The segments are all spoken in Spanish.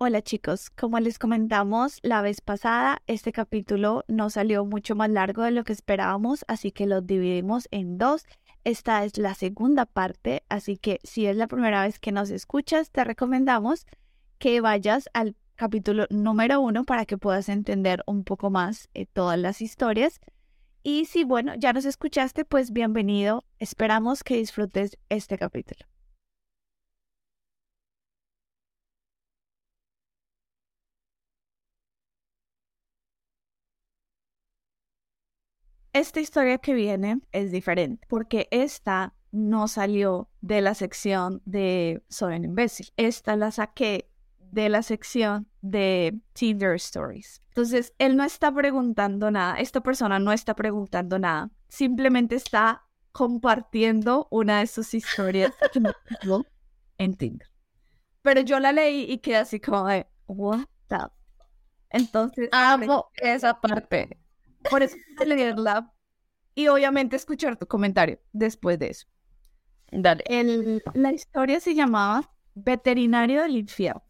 Hola chicos, como les comentamos la vez pasada, este capítulo no salió mucho más largo de lo que esperábamos, así que lo dividimos en dos. Esta es la segunda parte, así que si es la primera vez que nos escuchas, te recomendamos que vayas al capítulo número uno para que puedas entender un poco más eh, todas las historias. Y si, bueno, ya nos escuchaste, pues bienvenido. Esperamos que disfrutes este capítulo. Esta historia que viene es diferente porque esta no salió de la sección de Soy un imbécil. Esta la saqué de la sección de Tinder Stories. Entonces, él no está preguntando nada, esta persona no está preguntando nada, simplemente está compartiendo una de sus historias en Tinder. Pero yo la leí y quedé así como de, what the... Entonces, amo esa parte. Por eso leerla y obviamente escuchar tu comentario después de eso. Dale. El, la historia se llamaba Veterinario del Infierno.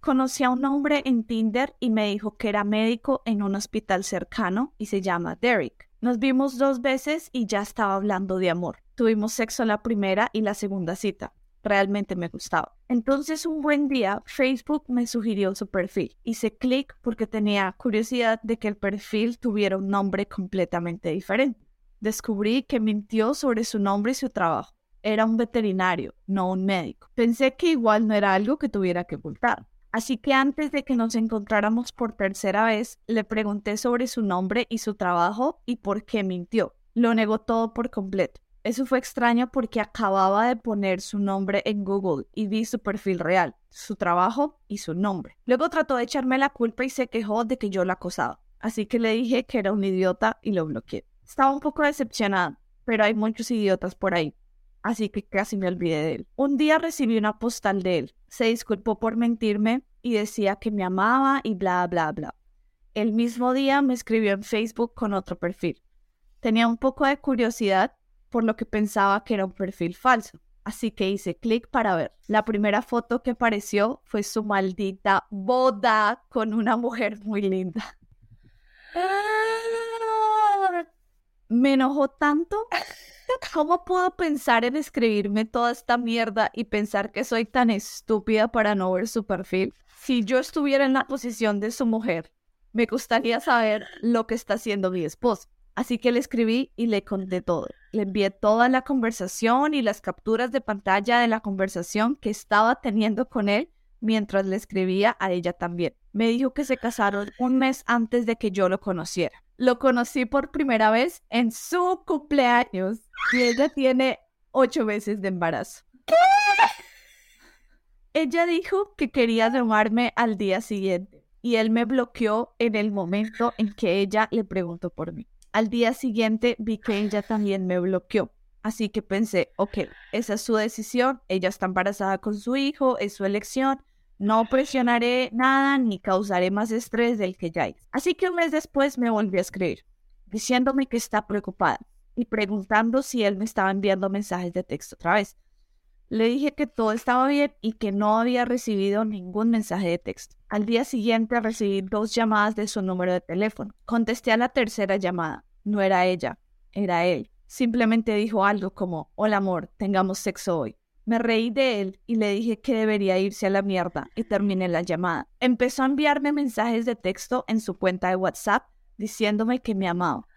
Conocí a un hombre en Tinder y me dijo que era médico en un hospital cercano y se llama Derek. Nos vimos dos veces y ya estaba hablando de amor. Tuvimos sexo la primera y la segunda cita realmente me gustaba. Entonces un buen día Facebook me sugirió su perfil. Hice clic porque tenía curiosidad de que el perfil tuviera un nombre completamente diferente. Descubrí que mintió sobre su nombre y su trabajo. Era un veterinario, no un médico. Pensé que igual no era algo que tuviera que ocultar. Así que antes de que nos encontráramos por tercera vez, le pregunté sobre su nombre y su trabajo y por qué mintió. Lo negó todo por completo. Eso fue extraño porque acababa de poner su nombre en Google y vi su perfil real, su trabajo y su nombre. Luego trató de echarme la culpa y se quejó de que yo la acosaba. Así que le dije que era un idiota y lo bloqueé. Estaba un poco decepcionada, pero hay muchos idiotas por ahí. Así que casi me olvidé de él. Un día recibí una postal de él. Se disculpó por mentirme y decía que me amaba y bla, bla, bla. El mismo día me escribió en Facebook con otro perfil. Tenía un poco de curiosidad por lo que pensaba que era un perfil falso. Así que hice clic para ver. La primera foto que apareció fue su maldita boda con una mujer muy linda. Me enojó tanto. ¿Cómo puedo pensar en escribirme toda esta mierda y pensar que soy tan estúpida para no ver su perfil? Si yo estuviera en la posición de su mujer, me gustaría saber lo que está haciendo mi esposo. Así que le escribí y le conté todo. Le envié toda la conversación y las capturas de pantalla de la conversación que estaba teniendo con él mientras le escribía a ella también. Me dijo que se casaron un mes antes de que yo lo conociera. Lo conocí por primera vez en su cumpleaños y ella tiene ocho meses de embarazo. Ella dijo que quería llamarme al día siguiente y él me bloqueó en el momento en que ella le preguntó por mí. Al día siguiente vi que ella también me bloqueó. Así que pensé, ok, esa es su decisión, ella está embarazada con su hijo, es su elección, no presionaré nada ni causaré más estrés del que ya hay. Así que un mes después me volvió a escribir, diciéndome que está preocupada y preguntando si él me estaba enviando mensajes de texto otra vez. Le dije que todo estaba bien y que no había recibido ningún mensaje de texto. Al día siguiente recibí dos llamadas de su número de teléfono. Contesté a la tercera llamada. No era ella, era él. Simplemente dijo algo como, hola amor, tengamos sexo hoy. Me reí de él y le dije que debería irse a la mierda y terminé la llamada. Empezó a enviarme mensajes de texto en su cuenta de WhatsApp diciéndome que me amaba.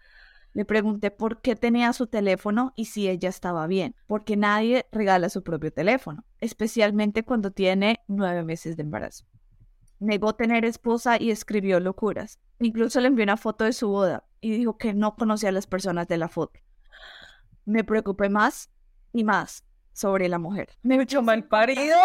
Le pregunté por qué tenía su teléfono y si ella estaba bien, porque nadie regala su propio teléfono, especialmente cuando tiene nueve meses de embarazo. Negó tener esposa y escribió locuras. Incluso le envió una foto de su boda y dijo que no conocía a las personas de la foto. Me preocupé más y más sobre la mujer. Me echó mal parido.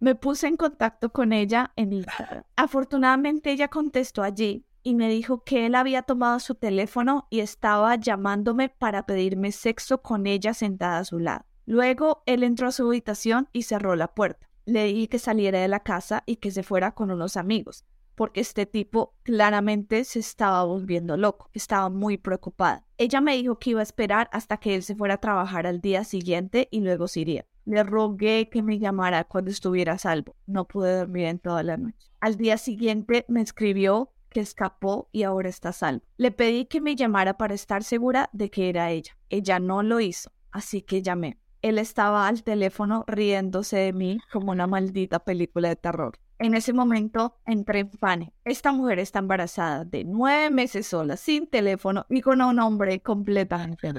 Me puse en contacto con ella en Instagram. Afortunadamente ella contestó allí y me dijo que él había tomado su teléfono y estaba llamándome para pedirme sexo con ella sentada a su lado. Luego él entró a su habitación y cerró la puerta. Le dije que saliera de la casa y que se fuera con unos amigos, porque este tipo claramente se estaba volviendo loco, estaba muy preocupada. Ella me dijo que iba a esperar hasta que él se fuera a trabajar al día siguiente y luego se iría. Le rogué que me llamara cuando estuviera a salvo. No pude dormir en toda la noche. Al día siguiente me escribió que escapó y ahora está salvo. Le pedí que me llamara para estar segura de que era ella. Ella no lo hizo, así que llamé. Él estaba al teléfono riéndose de mí como una maldita película de terror. En ese momento entré en pánico. Esta mujer está embarazada de nueve meses sola, sin teléfono y con un hombre completamente.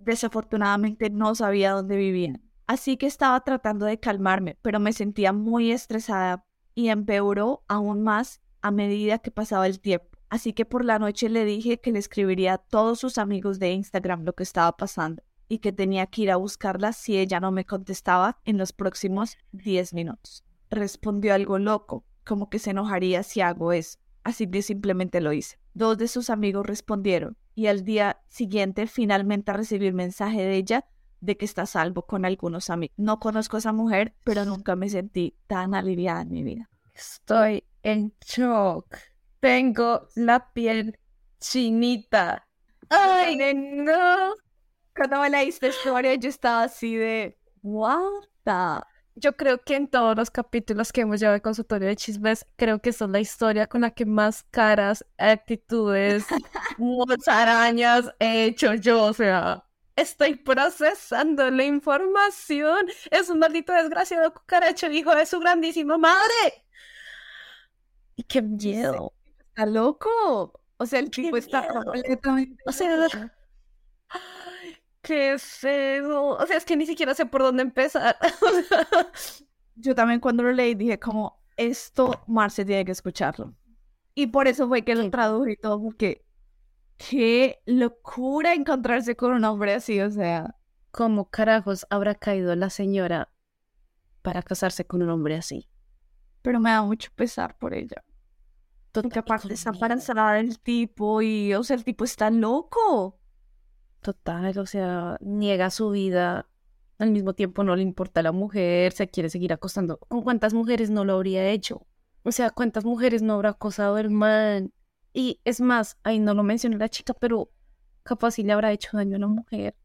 Desafortunadamente no sabía dónde vivían. Así que estaba tratando de calmarme, pero me sentía muy estresada y empeoró aún más a medida que pasaba el tiempo. Así que por la noche le dije que le escribiría a todos sus amigos de Instagram lo que estaba pasando y que tenía que ir a buscarla si ella no me contestaba en los próximos 10 minutos. Respondió algo loco, como que se enojaría si hago eso. Así que simplemente lo hice. Dos de sus amigos respondieron y al día siguiente finalmente recibí el mensaje de ella de que está salvo con algunos amigos. No conozco a esa mujer, pero nunca me sentí tan aliviada en mi vida. Estoy en shock. Tengo la piel chinita. ¡Ay, no! Cuando me leíste esta historia, yo estaba así de, ¿what the? Yo creo que en todos los capítulos que hemos llevado de consultorio de chismes, creo que esa es la historia con la que más caras, actitudes, arañas he hecho yo. O sea, estoy procesando la información. Es un maldito desgraciado cucaracho, hijo de su grandísima madre. Y qué miedo. Está loco. O sea, el tipo está completamente. O sea, qué feo. O sea, es que ni siquiera sé por dónde empezar. Yo también cuando lo leí dije como, esto Marce tiene que escucharlo. Y por eso fue que lo traduje y todo, porque qué locura encontrarse con un hombre así, o sea. ¿Cómo carajos habrá caído la señora para casarse con un hombre así? Pero me da mucho pesar por ella. Porque aparte está embarazada del tipo y, o sea, el tipo está loco. Total, o sea, niega su vida. Al mismo tiempo no le importa a la mujer, se quiere seguir acostando. ¿Con cuántas mujeres no lo habría hecho? O sea, ¿cuántas mujeres no habrá acosado el man? Y es más, ahí no lo mencioné la chica, pero capaz sí le habrá hecho daño a una mujer.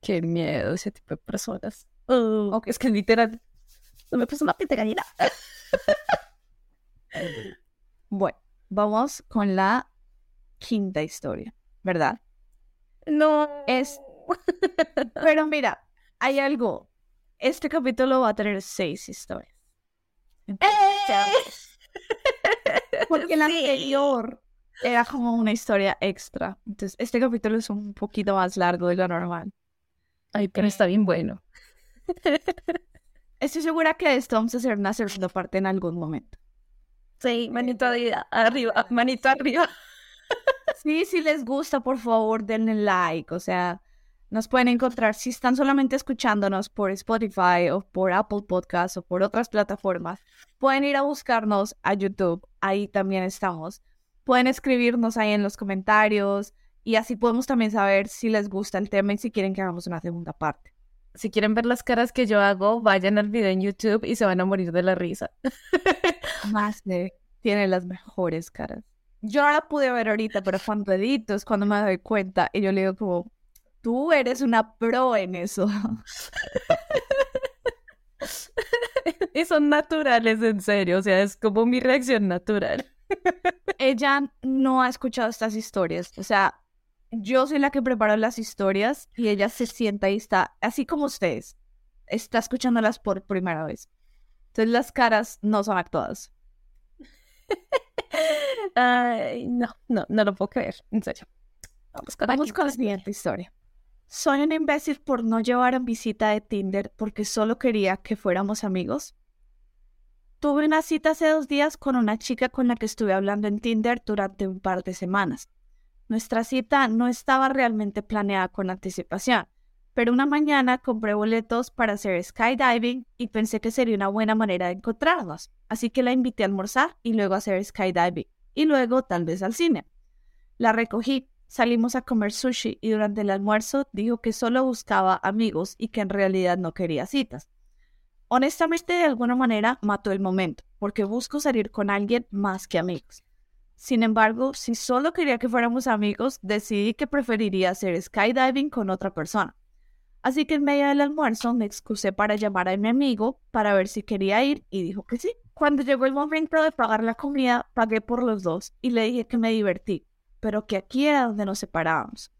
Qué miedo ese tipo de personas. Oh, es que literal, no me puso una piel gallina. bueno, vamos con la quinta historia, ¿verdad? No. Es. Pero mira, hay algo. Este capítulo va a tener seis historias. ¡Eh! Porque el anterior era como una historia extra. Entonces, este capítulo es un poquito más largo de lo normal. Ay, pero está bien bueno. Estoy segura que esto vamos a hacer una segunda parte en algún momento. Sí, manito arriba, manito arriba. Sí, si les gusta, por favor, denle like. O sea, nos pueden encontrar si están solamente escuchándonos por Spotify o por Apple Podcasts o por otras plataformas. Pueden ir a buscarnos a YouTube. Ahí también estamos. Pueden escribirnos ahí en los comentarios y así podemos también saber si les gusta el tema y si quieren que hagamos una segunda parte. Si quieren ver las caras que yo hago, vayan al video en YouTube y se van a morir de la risa. Más de tiene las mejores caras. Yo no la pude ver ahorita, pero cuando edito es cuando me doy cuenta y yo le digo como, tú eres una pro en eso. y son naturales, en serio, o sea, es como mi reacción natural. Ella no ha escuchado estas historias, o sea, yo soy la que preparo las historias y ella se sienta y está, así como ustedes, está escuchándolas por primera vez. Entonces las caras no son actuadas. No, no, no lo puedo creer, en serio. Vamos con, Vamos con la siguiente historia. Soy un imbécil por no llevar en visita de Tinder porque solo quería que fuéramos amigos. Tuve una cita hace dos días con una chica con la que estuve hablando en Tinder durante un par de semanas. Nuestra cita no estaba realmente planeada con anticipación, pero una mañana compré boletos para hacer skydiving y pensé que sería una buena manera de encontrarnos, así que la invité a almorzar y luego a hacer skydiving, y luego tal vez al cine. La recogí, salimos a comer sushi y durante el almuerzo dijo que solo buscaba amigos y que en realidad no quería citas. Honestamente, de alguna manera mató el momento, porque busco salir con alguien más que amigos. Sin embargo, si solo quería que fuéramos amigos, decidí que preferiría hacer skydiving con otra persona. Así que en medio del almuerzo me excusé para llamar a mi amigo para ver si quería ir y dijo que sí. Cuando llegó el momento de pagar la comida, pagué por los dos y le dije que me divertí, pero que aquí era donde nos separábamos.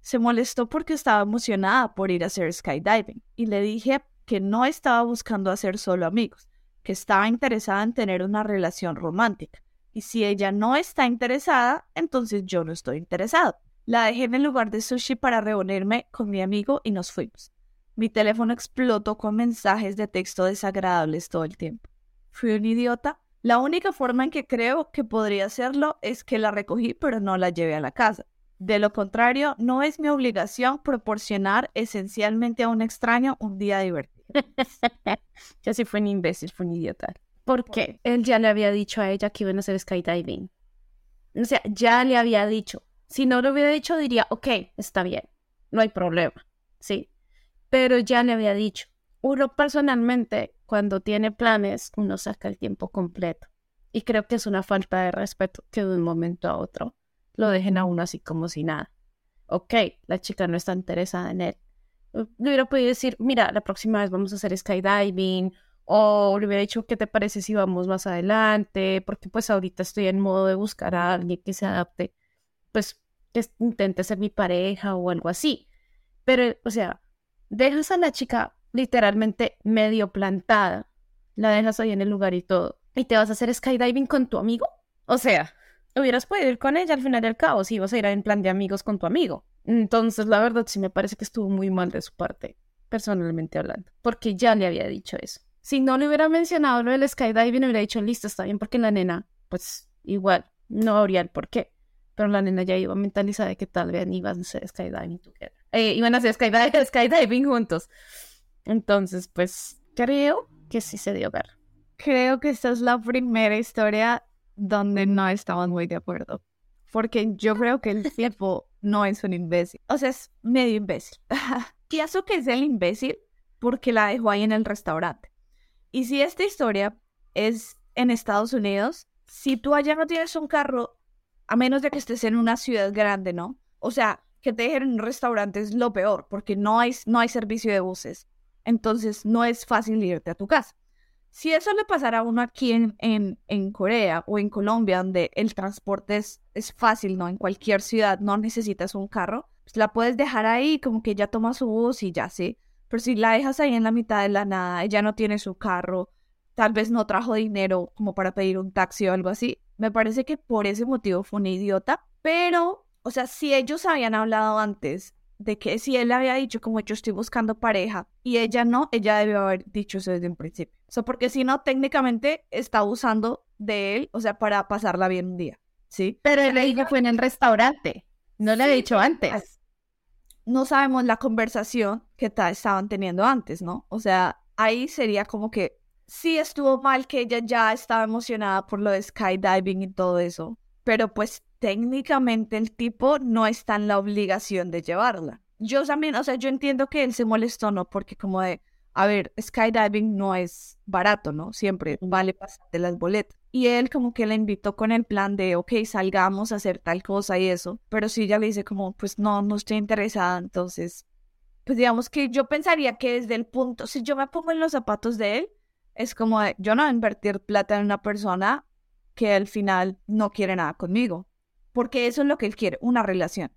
Se molestó porque estaba emocionada por ir a hacer skydiving y le dije que no estaba buscando hacer solo amigos, que estaba interesada en tener una relación romántica. Y si ella no está interesada, entonces yo no estoy interesado. La dejé en el lugar de sushi para reunirme con mi amigo y nos fuimos. Mi teléfono explotó con mensajes de texto desagradables todo el tiempo. ¿Fui un idiota? La única forma en que creo que podría hacerlo es que la recogí pero no la llevé a la casa. De lo contrario, no es mi obligación proporcionar esencialmente a un extraño un día divertido. ya sí fue un imbécil, fue un idiota. ¿Por qué? Él ya le había dicho a ella que iban a hacer skydiving. O sea, ya le había dicho. Si no lo hubiera dicho, diría, ok, está bien, no hay problema, ¿sí? Pero ya le había dicho. Uno personalmente, cuando tiene planes, uno saca el tiempo completo. Y creo que es una falta de respeto que de un momento a otro lo dejen a uno así como si nada. Ok, la chica no está interesada en él. Le hubiera podido decir, mira, la próxima vez vamos a hacer skydiving, o le hubiera dicho, ¿qué te parece si vamos más adelante? Porque pues ahorita estoy en modo de buscar a alguien que se adapte pues que intente ser mi pareja o algo así. Pero, o sea, dejas a la chica literalmente medio plantada, la dejas ahí en el lugar y todo, y te vas a hacer skydiving con tu amigo. O sea, hubieras podido ir con ella al final del cabo si ibas a ir en plan de amigos con tu amigo. Entonces, la verdad sí me parece que estuvo muy mal de su parte, personalmente hablando, porque ya le había dicho eso. Si no le hubiera mencionado lo del skydiving, hubiera dicho, listo, está bien, porque la nena, pues igual, no habría el por qué pero la nena ya iba mentalizada de que tal vez iban a hacer skydiving. Eh, iban a hacer skydiving, skydiving juntos. Entonces, pues creo que sí se dio ver. Creo que esta es la primera historia donde no estaban muy de acuerdo. Porque yo creo que el tiempo no es un imbécil. O sea, es medio imbécil. Pienso que es el imbécil porque la dejó ahí en el restaurante. Y si esta historia es en Estados Unidos, si tú allá no tienes un carro, a menos de que estés en una ciudad grande, ¿no? O sea, que te dejen en un restaurante es lo peor, porque no hay, no hay servicio de buses. Entonces, no es fácil irte a tu casa. Si eso le pasara a uno aquí en, en, en Corea o en Colombia, donde el transporte es, es fácil, ¿no? En cualquier ciudad no necesitas un carro, pues la puedes dejar ahí, como que ya toma su bus y ya sí. Pero si la dejas ahí en la mitad de la nada, ella no tiene su carro, tal vez no trajo dinero como para pedir un taxi o algo así, me parece que por ese motivo fue una idiota, pero, o sea, si ellos habían hablado antes de que si él le había dicho como yo estoy buscando pareja y ella no, ella debió haber dicho eso desde un principio. O sea, porque si no, técnicamente está usando de él, o sea, para pasarla bien un día, ¿sí? Pero él le dijo fue en el restaurante, no le había dicho antes. No sabemos la conversación que estaban teniendo antes, ¿no? O sea, ahí sería como que sí estuvo mal que ella ya estaba emocionada por lo de skydiving y todo eso, pero pues técnicamente el tipo no está en la obligación de llevarla. Yo también, o sea, yo entiendo que él se molestó, ¿no? Porque como de, a ver, skydiving no es barato, ¿no? Siempre vale de las boletas. Y él como que la invitó con el plan de, ok, salgamos a hacer tal cosa y eso. Pero si ella le dice como, pues no, no estoy interesada, entonces, pues digamos que yo pensaría que desde el punto, si yo me pongo en los zapatos de él, es como yo no voy a invertir plata en una persona que al final no quiere nada conmigo, porque eso es lo que él quiere, una relación.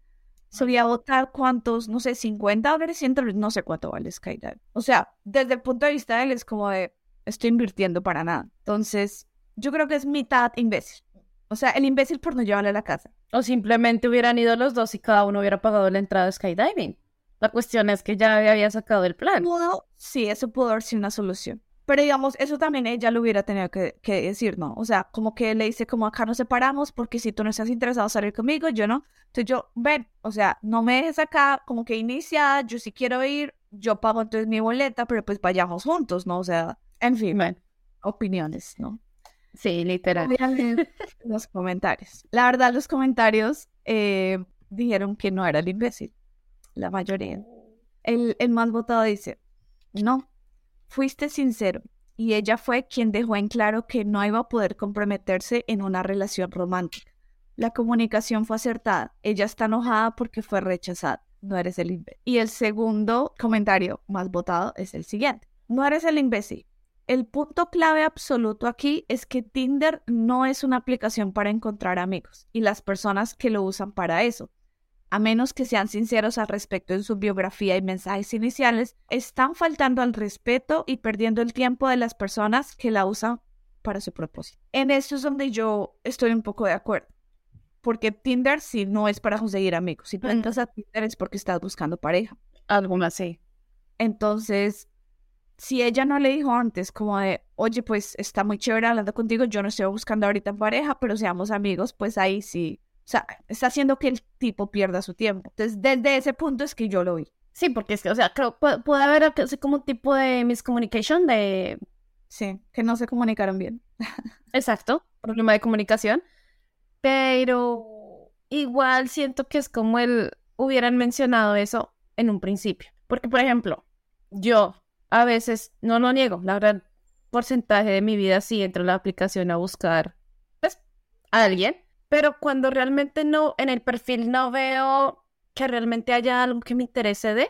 Solía votar cuántos, no sé, 50 dólares, 100 dólares, no sé cuánto vale Skydive. O sea, desde el punto de vista de él es como de, estoy invirtiendo para nada. Entonces, yo creo que es mitad imbécil. O sea, el imbécil por no llevarle a la casa. O simplemente hubieran ido los dos y cada uno hubiera pagado la entrada de skydiving. La cuestión es que ya había sacado el plan. sí, eso pudo haber sido una solución. Pero digamos, eso también ella lo hubiera tenido que, decir, ¿no? O sea, como que le dice, como acá nos separamos porque si tú no estás interesado en salir conmigo, yo no. Entonces yo, ven, o sea, no me dejes acá, como que inicia, yo sí quiero ir, yo pago entonces mi boleta, pero pues vayamos juntos, ¿no? O sea, en fin, opiniones, ¿no? Sí, literal. los comentarios. La verdad, los comentarios eh, dijeron que no era el imbécil, la mayoría. El, el más votado dice, no, Fuiste sincero y ella fue quien dejó en claro que no iba a poder comprometerse en una relación romántica. La comunicación fue acertada. Ella está enojada porque fue rechazada. no eres el imbécil. Y el segundo comentario más votado es el siguiente. No eres el imbécil. El punto clave absoluto aquí es que Tinder no es una aplicación para encontrar amigos y las personas que lo usan para eso, a menos que sean sinceros al respecto en su biografía y mensajes iniciales, están faltando al respeto y perdiendo el tiempo de las personas que la usan para su propósito. En esto es donde yo estoy un poco de acuerdo. Porque Tinder sí no es para conseguir amigos. Si tú entras a Tinder es porque estás buscando pareja. Algunas sí. Entonces, si ella no le dijo antes como de, oye, pues está muy chévere hablando contigo, yo no estoy buscando ahorita pareja, pero seamos amigos, pues ahí sí sea, está haciendo que el tipo pierda su tiempo. Entonces, desde ese punto es que yo lo vi. Sí, porque es que, o sea, creo puede, puede haber así como un tipo de miscommunication de... Sí, que no se comunicaron bien. Exacto, problema de comunicación. Pero igual siento que es como el hubieran mencionado eso en un principio. Porque, por ejemplo, yo a veces, no lo niego, la verdad, porcentaje de mi vida sí entro en la aplicación a buscar, pues, a alguien pero cuando realmente no, en el perfil no veo que realmente haya algo que me interese de,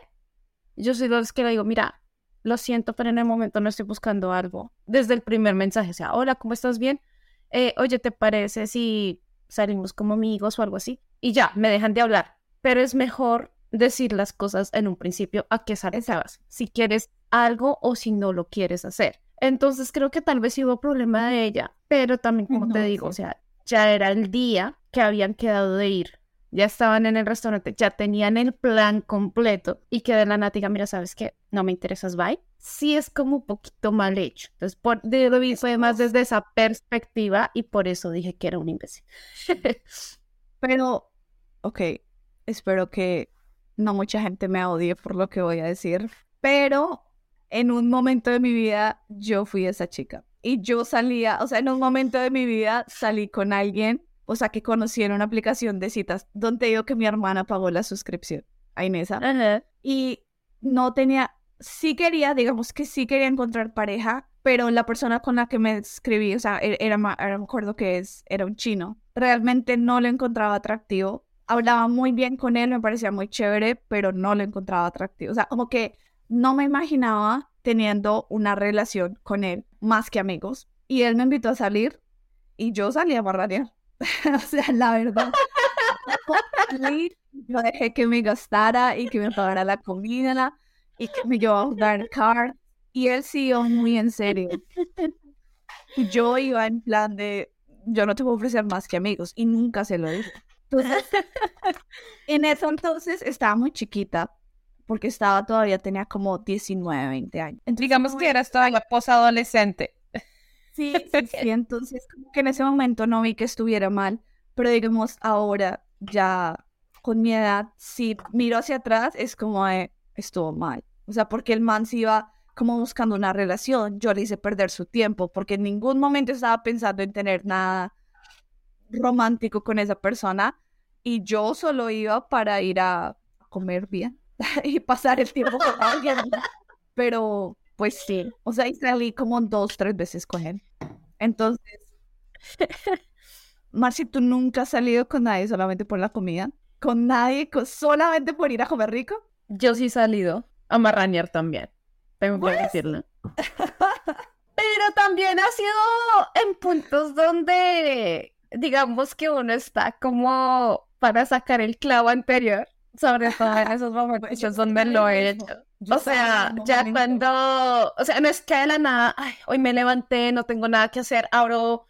yo soy de los que le digo, mira, lo siento, pero en el momento no estoy buscando algo. Desde el primer mensaje, o sea, hola, ¿cómo estás bien? Eh, oye, ¿te parece si salimos como amigos o algo así? Y ya, me dejan de hablar. Pero es mejor decir las cosas en un principio a que salgas, si quieres algo o si no lo quieres hacer. Entonces creo que tal vez sí hubo problema de ella, pero también como te digo, o sea, ya era el día que habían quedado de ir. Ya estaban en el restaurante, ya tenían el plan completo y que de la natiga, mira, ¿sabes qué? No me interesas, bye. Sí es como un poquito mal hecho. Entonces, por, de, lo vi fue más desde esa perspectiva y por eso dije que era un imbécil. Pero, ok, espero que no mucha gente me odie por lo que voy a decir, pero en un momento de mi vida yo fui esa chica y yo salía, o sea, en un momento de mi vida salí con alguien, o sea, que conocí en una aplicación de citas donde digo que mi hermana pagó la suscripción a Inesa. Y no tenía, sí quería, digamos que sí quería encontrar pareja, pero la persona con la que me escribí, o sea, e-, era, era, me acuerdo que es, era un chino, realmente no lo encontraba atractivo. Hablaba muy bien con él, me parecía muy chévere, pero no lo encontraba atractivo. O sea, como que no me imaginaba teniendo una relación con él más que amigos. Y él me invitó a salir y yo salí a barranear. o sea, la verdad. yo dejé que me gastara y que me pagara la comida y que me llevaba a jugar car. Y él siguió muy en serio. Yo iba en plan de, yo no te puedo ofrecer más que amigos. Y nunca se lo dije. Entonces, en eso entonces estaba muy chiquita porque estaba todavía, tenía como 19, 20 años. Digamos que eras todavía posadolescente. Sí, sí, sí, entonces como que en ese momento no vi que estuviera mal, pero digamos ahora ya con mi edad, si miro hacia atrás, es como estuvo mal. O sea, porque el man se iba como buscando una relación, yo le hice perder su tiempo, porque en ningún momento estaba pensando en tener nada romántico con esa persona y yo solo iba para ir a comer bien. y pasar el tiempo con alguien. Pero, pues sí, o sea, y salí como dos, tres veces con él. Entonces, Marci, ¿tú nunca has salido con nadie solamente por la comida? ¿Con nadie solamente por ir a comer rico? Yo sí he salido a marrañar también, tengo que decirlo. Pero también ha sido en puntos donde, digamos que uno está como para sacar el clavo anterior sobre todo en esos momentos es donde lo he hecho. O sea, ya cuando, o sea, no es que de la nada, ay, hoy me levanté, no tengo nada que hacer, abro,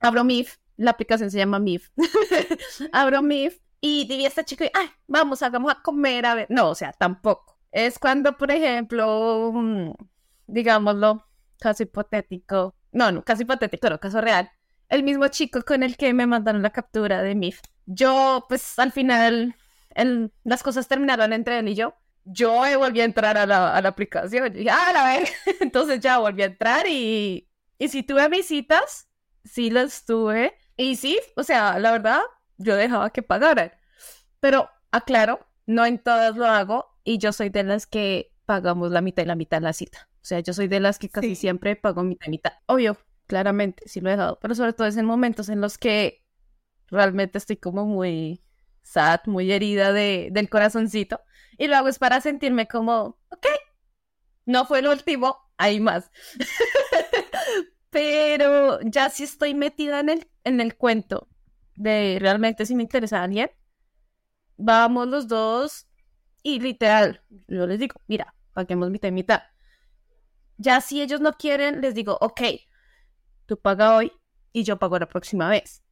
abro MIF, la aplicación se llama MIF, abro MIF y diría a esta chica, ay, vamos, hagamos a comer, a ver, no, o sea, tampoco. Es cuando, por ejemplo, mm, digámoslo, caso hipotético, no, no, caso hipotético, pero caso real, el mismo chico con el que me mandaron la captura de MIF. Yo, pues, al final las cosas terminaron entre él y yo. Yo volví a entrar a la, a la aplicación. Y dije, ah, la ver. Entonces ya volví a entrar y, y si tuve visitas, sí las tuve. Y sí, o sea, la verdad, yo dejaba que pagaran. Pero aclaro, no en todas lo hago y yo soy de las que pagamos la mitad y la mitad en la cita. O sea, yo soy de las que casi siempre pago mitad y mitad. Obvio, claramente, sí lo he dejado, pero sobre todo es en momentos en los que realmente estoy como muy sad, muy herida de, del corazoncito. Y lo hago es para sentirme como, ok, no fue el último, hay más. Pero ya si estoy metida en el, en el cuento de realmente si me interesa alguien, vamos los dos y literal, yo les digo, mira, paguemos mitad y mitad. Ya si ellos no quieren, les digo, ok, tú paga hoy y yo pago la próxima vez.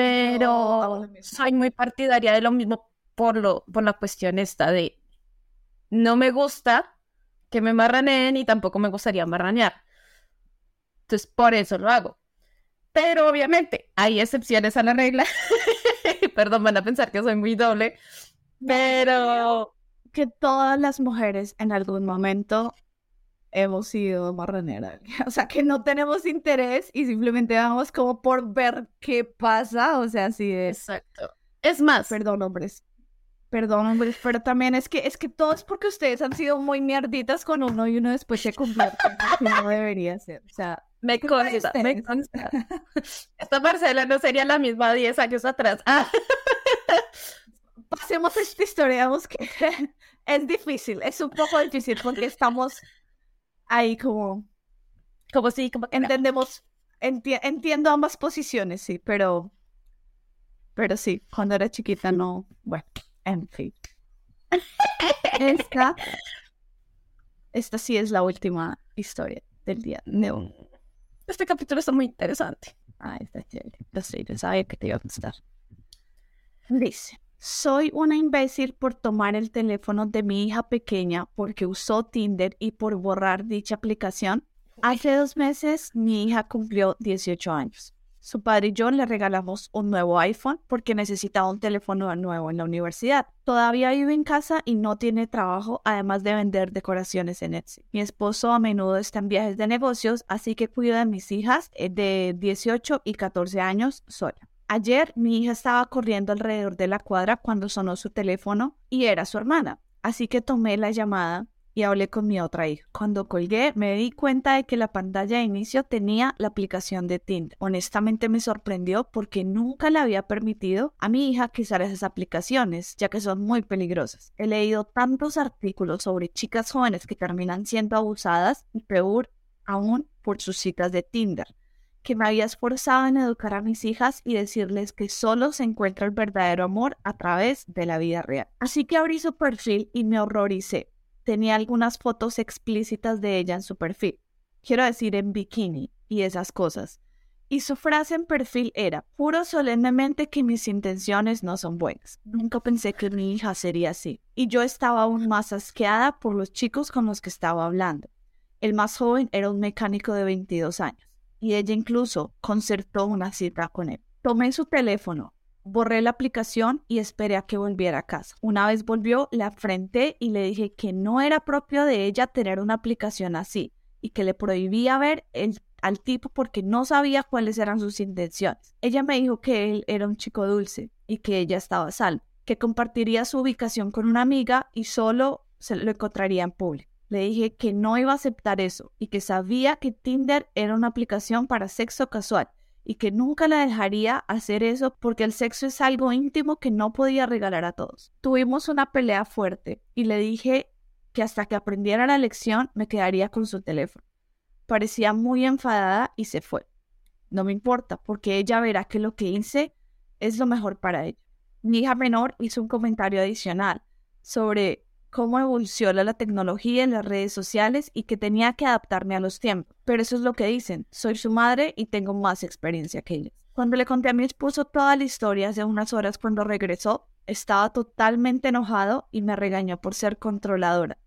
Pero soy muy partidaria de lo mismo por, lo, por la cuestión esta de no me gusta que me marraneen y tampoco me gustaría marranear. Entonces, por eso lo hago. Pero obviamente hay excepciones a la regla. Perdón, van a pensar que soy muy doble. Pero que todas las mujeres en algún momento hemos sido marraneras. O sea, que no tenemos interés y simplemente vamos como por ver qué pasa. O sea, así es. Exacto. Es más. Perdón, hombres. Perdón, hombres, pero también es que es que todo es porque ustedes han sido muy mierditas con uno y uno después se convierte en no debería ser. O sea, me consta, me consta. Esta Marcela no sería la misma 10 años atrás. Ah. Pasemos esta historia, que es difícil, es un poco difícil porque estamos ahí como, como si, como entendemos, entiendo ambas posiciones, sí, pero, pero sí, cuando era chiquita no, bueno, en fin. Esta, esta sí es la última historia del día no. Este capítulo está muy interesante. Ah, está chévere. Lo sé, sabía que te iba a gustar. Dice, soy una imbécil por tomar el teléfono de mi hija pequeña porque usó Tinder y por borrar dicha aplicación. Hace dos meses mi hija cumplió 18 años. Su padre y yo le regalamos un nuevo iPhone porque necesitaba un teléfono nuevo en la universidad. Todavía vive en casa y no tiene trabajo, además de vender decoraciones en Etsy. Mi esposo a menudo está en viajes de negocios, así que cuido de mis hijas eh, de 18 y 14 años sola. Ayer mi hija estaba corriendo alrededor de la cuadra cuando sonó su teléfono y era su hermana, así que tomé la llamada y hablé con mi otra hija. Cuando colgué me di cuenta de que la pantalla de inicio tenía la aplicación de Tinder. Honestamente me sorprendió porque nunca le había permitido a mi hija que usara esas aplicaciones, ya que son muy peligrosas. He leído tantos artículos sobre chicas jóvenes que terminan siendo abusadas y peor aún por sus citas de Tinder que me había esforzado en educar a mis hijas y decirles que solo se encuentra el verdadero amor a través de la vida real. Así que abrí su perfil y me horroricé tenía algunas fotos explícitas de ella en su perfil. Quiero decir, en bikini y esas cosas. Y su frase en perfil era, juro solemnemente que mis intenciones no son buenas. Nunca pensé que mi hija sería así. Y yo estaba aún más asqueada por los chicos con los que estaba hablando. El más joven era un mecánico de 22 años. Y ella incluso concertó una cita con él. Tomé su teléfono, Borré la aplicación y esperé a que volviera a casa. Una vez volvió, la afrenté y le dije que no era propio de ella tener una aplicación así y que le prohibía ver al tipo porque no sabía cuáles eran sus intenciones. Ella me dijo que él era un chico dulce y que ella estaba salvo, que compartiría su ubicación con una amiga y solo se lo encontraría en público. Le dije que no iba a aceptar eso y que sabía que Tinder era una aplicación para sexo casual y que nunca la dejaría hacer eso porque el sexo es algo íntimo que no podía regalar a todos. Tuvimos una pelea fuerte y le dije que hasta que aprendiera la lección me quedaría con su teléfono. Parecía muy enfadada y se fue. No me importa porque ella verá que lo que hice es lo mejor para ella. Mi hija menor hizo un comentario adicional sobre cómo evoluciona la tecnología en las redes sociales y que tenía que adaptarme a los tiempos. Pero eso es lo que dicen. Soy su madre y tengo más experiencia que ellos. Cuando le conté a mi esposo toda la historia hace unas horas cuando regresó, estaba totalmente enojado y me regañó por ser controladora.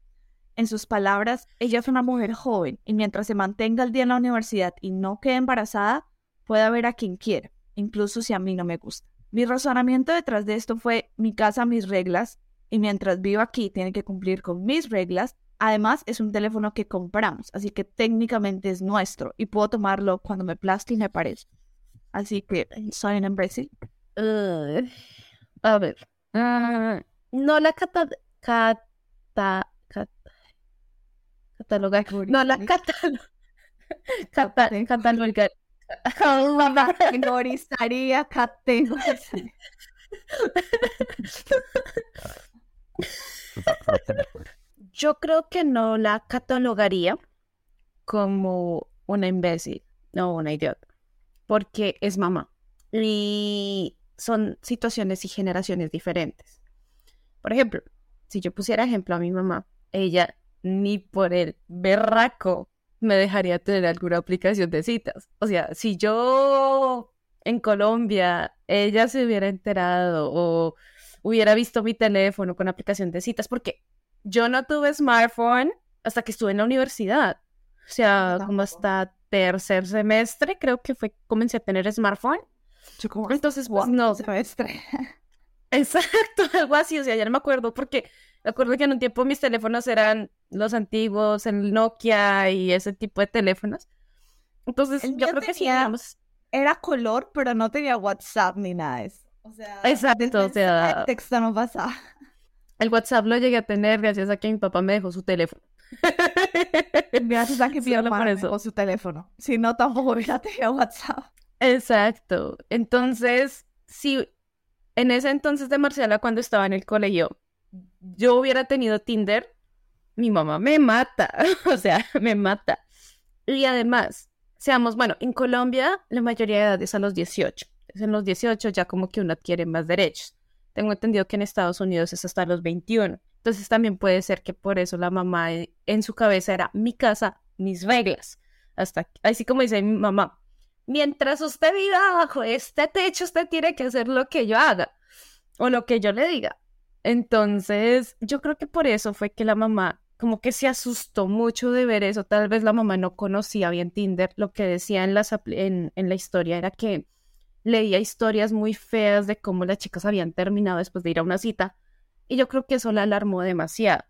En sus palabras, ella es una mujer joven y mientras se mantenga al día en la universidad y no quede embarazada, puede ver a quien quiera, incluso si a mí no me gusta. Mi razonamiento detrás de esto fue mi casa, mis reglas, y mientras vivo aquí tiene que cumplir con mis reglas. Además, es un teléfono que compramos, así que técnicamente es nuestro y puedo tomarlo cuando me plazca y me parece. Así que soy un imbécil. a ver. Mm, no la cata, cata, cataloga. No la cataloga. Cata, cataloga. Categorizaría, categorizaría. Yo creo que no la catalogaría como una imbécil o una idiota, porque es mamá y son situaciones y generaciones diferentes. Por ejemplo, si yo pusiera ejemplo a mi mamá, ella ni por el berraco me dejaría tener alguna aplicación de citas. O sea, si yo en Colombia ella se hubiera enterado o hubiera visto mi teléfono con aplicación de citas, porque yo no tuve smartphone hasta que estuve en la universidad. O sea, como hasta tercer semestre, creo que fue, comencé a tener smartphone. Yo como Entonces, pues, no. semestre. Exacto, algo así, o sea, ya no me acuerdo porque me acuerdo que en un tiempo mis teléfonos eran los antiguos, el Nokia y ese tipo de teléfonos. Entonces, El yo creo que sí, digamos, Era color, pero no tenía WhatsApp ni nada de eso. O sea, Exacto, o sea- el texto no pasaba. el WhatsApp lo llegué a tener gracias a que mi papá me dejó su teléfono. Gracias a que mi hermano eso. dejó su teléfono. Si no, tampoco hubiera tenido WhatsApp. Exacto. Entonces, si en ese entonces de Marcela, cuando estaba en el colegio, yo hubiera tenido Tinder, mi mamá me mata. o sea, me mata. Y además, seamos, bueno, en Colombia la mayoría de edad es a los 18. En los 18 ya como que uno adquiere más derechos. Tengo entendido que en Estados Unidos es hasta los 21. Entonces también puede ser que por eso la mamá en su cabeza era mi casa, mis reglas. Hasta así como dice mi mamá, mientras usted viva bajo este techo, usted tiene que hacer lo que yo haga o lo que yo le diga. Entonces, yo creo que por eso fue que la mamá como que se asustó mucho de ver eso. Tal vez la mamá no conocía bien Tinder. Lo que decía en, las, en la historia era que leía historias muy feas de cómo las chicas habían terminado después de ir a una cita. Y yo creo que eso la alarmó demasiado.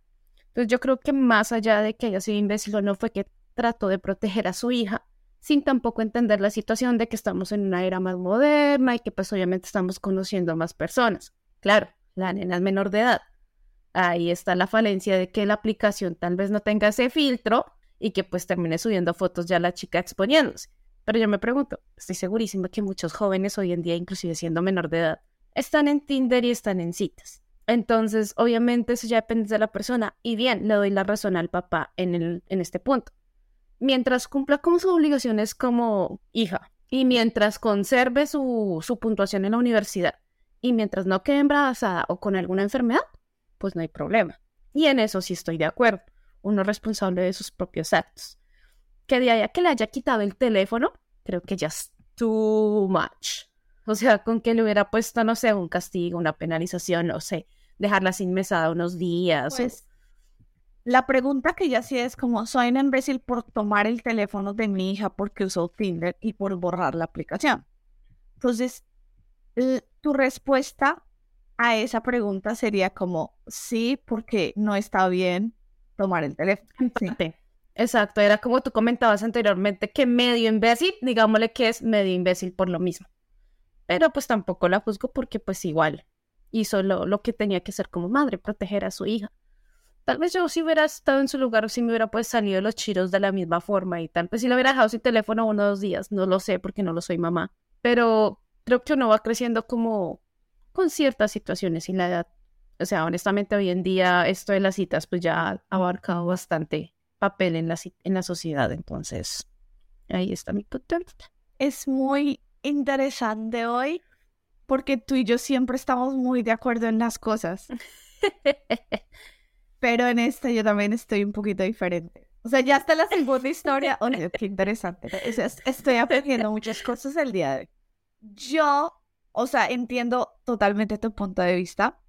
Entonces, yo creo que más allá de que haya sido imbécil o no, fue que trató de proteger a su hija sin tampoco entender la situación de que estamos en una era más moderna y que pues obviamente estamos conociendo a más personas. Claro, la nena es menor de edad. Ahí está la falencia de que la aplicación tal vez no tenga ese filtro y que pues termine subiendo fotos ya la chica exponiéndose. Pero yo me pregunto, estoy segurísima que muchos jóvenes hoy en día, inclusive siendo menor de edad, están en Tinder y están en citas. Entonces, obviamente eso ya depende de la persona. Y bien, le doy la razón al papá en, el, en este punto mientras cumpla con sus obligaciones como hija y mientras conserve su, su puntuación en la universidad y mientras no quede embarazada o con alguna enfermedad, pues no hay problema. Y en eso sí estoy de acuerdo. Uno es responsable de sus propios actos. Que de allá que le haya quitado el teléfono, creo que ya es too much. O sea, con que le hubiera puesto, no sé, un castigo, una penalización, no sé, dejarla sin mesada unos días. o- Pues, la pregunta que ya sí es como, soy un imbécil por tomar el teléfono de mi hija porque usó Tinder y por borrar la aplicación. Entonces, tu respuesta a esa pregunta sería como, sí, porque no está bien tomar el teléfono. Sí. Exacto, era como tú comentabas anteriormente que medio imbécil, digámosle que es medio imbécil por lo mismo. Pero pues tampoco la juzgo porque pues igual hizo lo, lo que tenía que hacer como madre, proteger a su hija. Tal vez yo si hubiera estado en su lugar, si me hubiera pues salido los chiros de la misma forma y tal, pues si le hubiera dejado sin teléfono uno o dos días, no lo sé porque no lo soy mamá. Pero creo que uno va creciendo como con ciertas situaciones y la edad. O sea, honestamente hoy en día esto de las citas pues ya ha abarcado bastante papel en la, en la sociedad. Entonces, ahí está mi vista. Es muy interesante hoy porque tú y yo siempre estamos muy de acuerdo en las cosas, pero en esta yo también estoy un poquito diferente. O sea, ya está la segunda historia. Oye, qué interesante. O sea, es- estoy aprendiendo muchas cosas el día de hoy. Yo, o sea, entiendo totalmente tu punto de vista,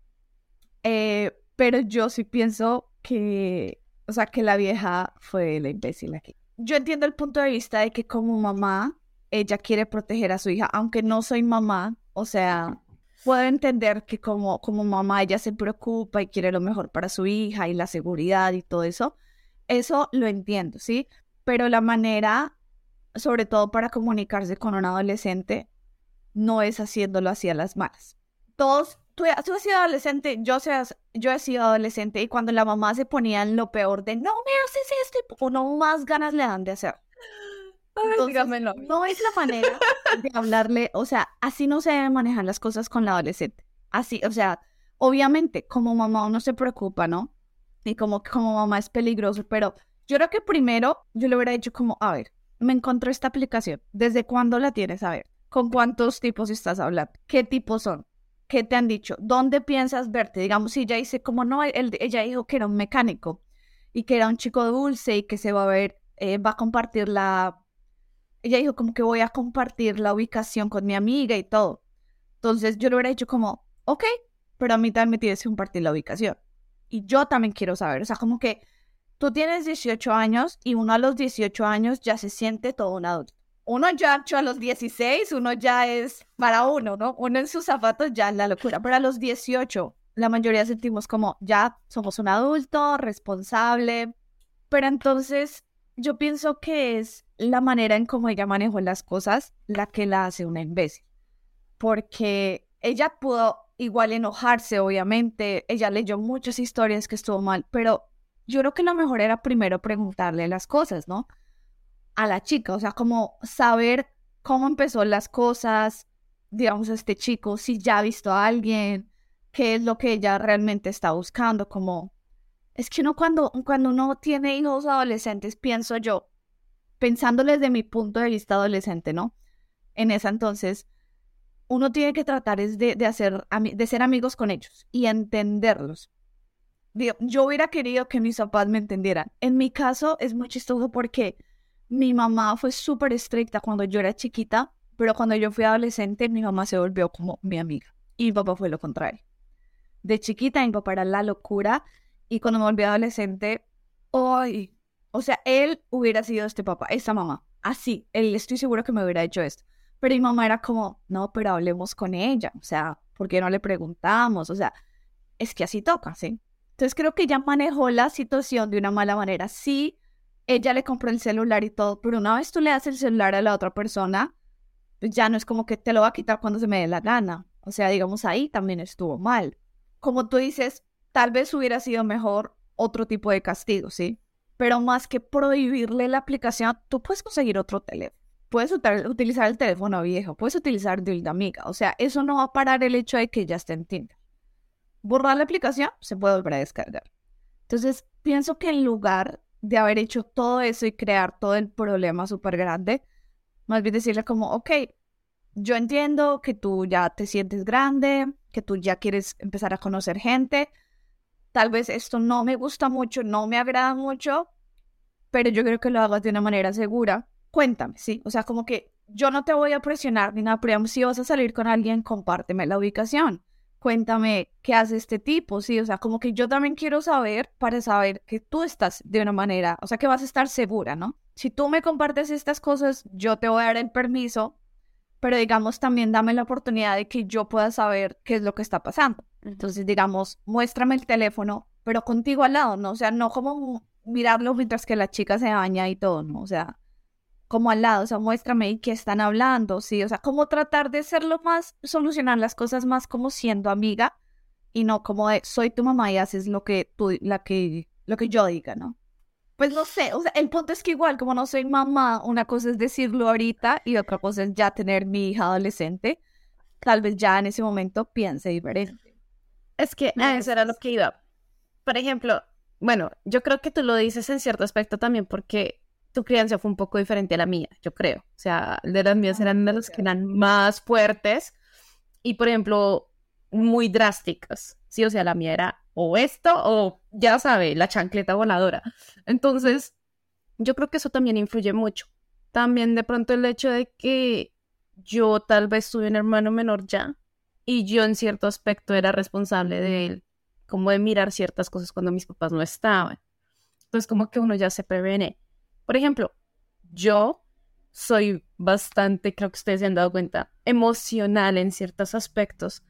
eh, pero yo sí pienso que, o sea, que la vieja fue la imbécil aquí. Yo entiendo el punto de vista de que como mamá, ella quiere proteger a su hija, aunque no soy mamá, o sea, puedo entender que como, como mamá ella se preocupa y quiere lo mejor para su hija y la seguridad y todo eso, eso lo entiendo, ¿sí? Pero la manera, sobre todo para comunicarse con un adolescente, no es haciéndolo así a las malas. Todos, tú, tú has sido adolescente, yo, seas, yo he sido adolescente y cuando la mamá se ponía en lo peor de no me haces esto, uno más ganas le dan de hacer. Entonces, dígamelo a mí. no es la manera de hablarle, o sea, así no se deben manejar las cosas con la adolescente. Así, o sea, obviamente como mamá uno se preocupa, ¿no? Y como como mamá es peligroso, pero yo creo que primero yo le hubiera dicho como, a ver, me encontré esta aplicación, ¿desde cuándo la tienes? A ver, ¿con cuántos tipos estás hablando? ¿Qué tipos son? ¿Qué te han dicho? ¿Dónde piensas verte? Digamos, si ella dice, como no, ella dijo que era un mecánico y que era un chico dulce y que se va a ver, eh, va a compartir la... Ella dijo como que voy a compartir la ubicación con mi amiga y todo. Entonces yo le hubiera dicho como, ok, pero a mí también me tienes que compartir la ubicación. Y yo también quiero saber, o sea, como que tú tienes 18 años y uno a los 18 años ya se siente todo un adulto. Uno ya a los 16, uno ya es para uno, ¿no? Uno en sus zapatos ya es la locura, pero a los 18 la mayoría sentimos como ya somos un adulto responsable, pero entonces yo pienso que es la manera en cómo ella manejó las cosas la que la hace una imbécil, porque ella pudo igual enojarse, obviamente, ella leyó muchas historias que estuvo mal, pero yo creo que lo mejor era primero preguntarle las cosas, ¿no? A la chica, o sea, como saber cómo empezó las cosas, digamos, este chico, si ya ha visto a alguien, qué es lo que ella realmente está buscando, como... Es que uno cuando, cuando uno tiene hijos adolescentes, pienso yo, pensándole desde mi punto de vista adolescente, ¿no? En esa entonces, uno tiene que tratar es de, de, hacer, de ser amigos con ellos y entenderlos yo hubiera querido que mis papás me entendieran. En mi caso es muy chistoso porque mi mamá fue súper estricta cuando yo era chiquita, pero cuando yo fui adolescente mi mamá se volvió como mi amiga y mi papá fue lo contrario. De chiquita mi papá era la locura y cuando me volví adolescente, hoy, o sea, él hubiera sido este papá, esta mamá, así, él estoy seguro que me hubiera hecho esto. Pero mi mamá era como, no, pero hablemos con ella, o sea, ¿por qué no le preguntamos? O sea, es que así toca, ¿sí? Entonces creo que ella manejó la situación de una mala manera. Sí, ella le compró el celular y todo, pero una vez tú le das el celular a la otra persona, pues ya no es como que te lo va a quitar cuando se me dé la gana. O sea, digamos, ahí también estuvo mal. Como tú dices, tal vez hubiera sido mejor otro tipo de castigo, ¿sí? Pero más que prohibirle la aplicación, tú puedes conseguir otro teléfono. Puedes utilizar el teléfono viejo, puedes utilizar de amiga. O sea, eso no va a parar el hecho de que ella esté en Tinder borrar la aplicación, se puede volver a descargar. Entonces, pienso que en lugar de haber hecho todo eso y crear todo el problema súper grande, más bien decirle como, ok, yo entiendo que tú ya te sientes grande, que tú ya quieres empezar a conocer gente, tal vez esto no me gusta mucho, no me agrada mucho, pero yo creo que lo hagas de una manera segura. Cuéntame, ¿sí? O sea, como que yo no te voy a presionar ni nada, pero si vas a salir con alguien, compárteme la ubicación cuéntame qué hace este tipo, sí, o sea, como que yo también quiero saber para saber que tú estás de una manera, o sea, que vas a estar segura, ¿no? Si tú me compartes estas cosas, yo te voy a dar el permiso, pero digamos también dame la oportunidad de que yo pueda saber qué es lo que está pasando. Entonces, digamos, muéstrame el teléfono, pero contigo al lado, ¿no? O sea, no como mirarlo mientras que la chica se baña y todo, ¿no? O sea, como al lado, o sea, muéstrame qué están hablando, sí, o sea, como tratar de lo más, solucionar las cosas más como siendo amiga y no como de soy tu mamá y haces lo que tú, la que, lo que yo diga, ¿no? Pues no sé, o sea, el punto es que igual, como no soy mamá, una cosa es decirlo ahorita y otra cosa es ya tener mi hija adolescente, tal vez ya en ese momento piense diferente. Es que eso era lo que iba. Por ejemplo, bueno, yo creo que tú lo dices en cierto aspecto también porque tu crianza fue un poco diferente a la mía, yo creo. O sea, de las mías eran de las que eran más fuertes y, por ejemplo, muy drásticas. Sí, o sea, la mía era o esto o, ya sabe, la chancleta voladora. Entonces, yo creo que eso también influye mucho. También de pronto el hecho de que yo tal vez tuve un hermano menor ya y yo en cierto aspecto era responsable de él, como de mirar ciertas cosas cuando mis papás no estaban. Entonces, como que uno ya se previene. Por ejemplo, yo soy bastante, creo que ustedes se han dado cuenta, emocional en ciertos aspectos.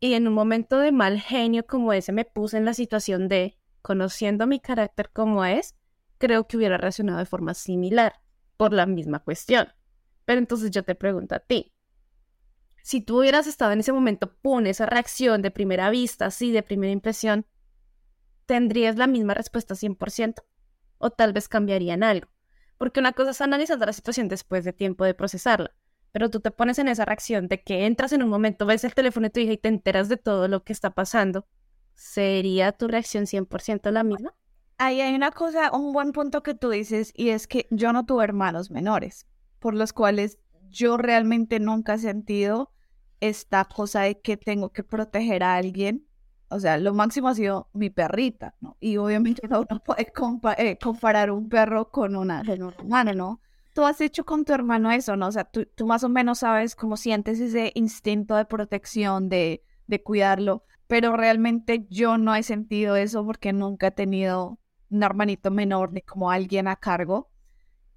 Y en un momento de mal genio como ese me puse en la situación de, conociendo mi carácter como es, creo que hubiera reaccionado de forma similar por la misma cuestión. Pero entonces yo te pregunto a ti, si tú hubieras estado en ese momento, pon esa reacción de primera vista, así de primera impresión, ¿tendrías la misma respuesta 100%? O tal vez cambiarían algo. Porque una cosa es analizar la situación después de tiempo de procesarla, pero tú te pones en esa reacción de que entras en un momento, ves el teléfono de tu hija y te enteras de todo lo que está pasando, ¿sería tu reacción 100% la misma? Ahí hay una cosa, un buen punto que tú dices, y es que yo no tuve hermanos menores, por los cuales yo realmente nunca he sentido esta cosa de que tengo que proteger a alguien. O sea, lo máximo ha sido mi perrita, ¿no? Y obviamente no uno puede eh, comparar un perro con una, con humano, ¿no? Tú has hecho con tu hermano eso, ¿no? O sea, tú, tú más o menos sabes cómo sientes ese instinto de protección, de, de cuidarlo, pero realmente yo no he sentido eso porque nunca he tenido un hermanito menor ni como alguien a cargo.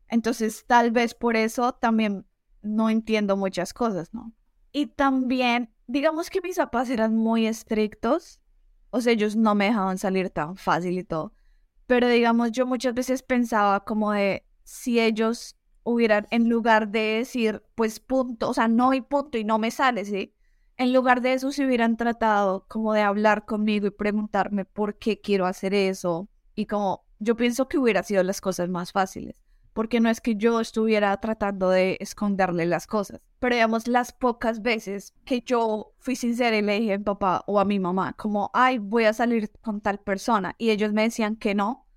Entonces, tal vez por eso también no entiendo muchas cosas, ¿no? Y también, digamos que mis papás eran muy estrictos, o sea, ellos no me dejaban salir tan fácil y todo, pero digamos, yo muchas veces pensaba como de si ellos hubieran, en lugar de decir, pues punto, o sea, no y punto y no me sale, ¿sí? En lugar de eso, si hubieran tratado como de hablar conmigo y preguntarme por qué quiero hacer eso y como yo pienso que hubiera sido las cosas más fáciles porque no es que yo estuviera tratando de esconderle las cosas, pero digamos las pocas veces que yo fui sincera y le dije a mi papá o a mi mamá como, ay, voy a salir con tal persona y ellos me decían que no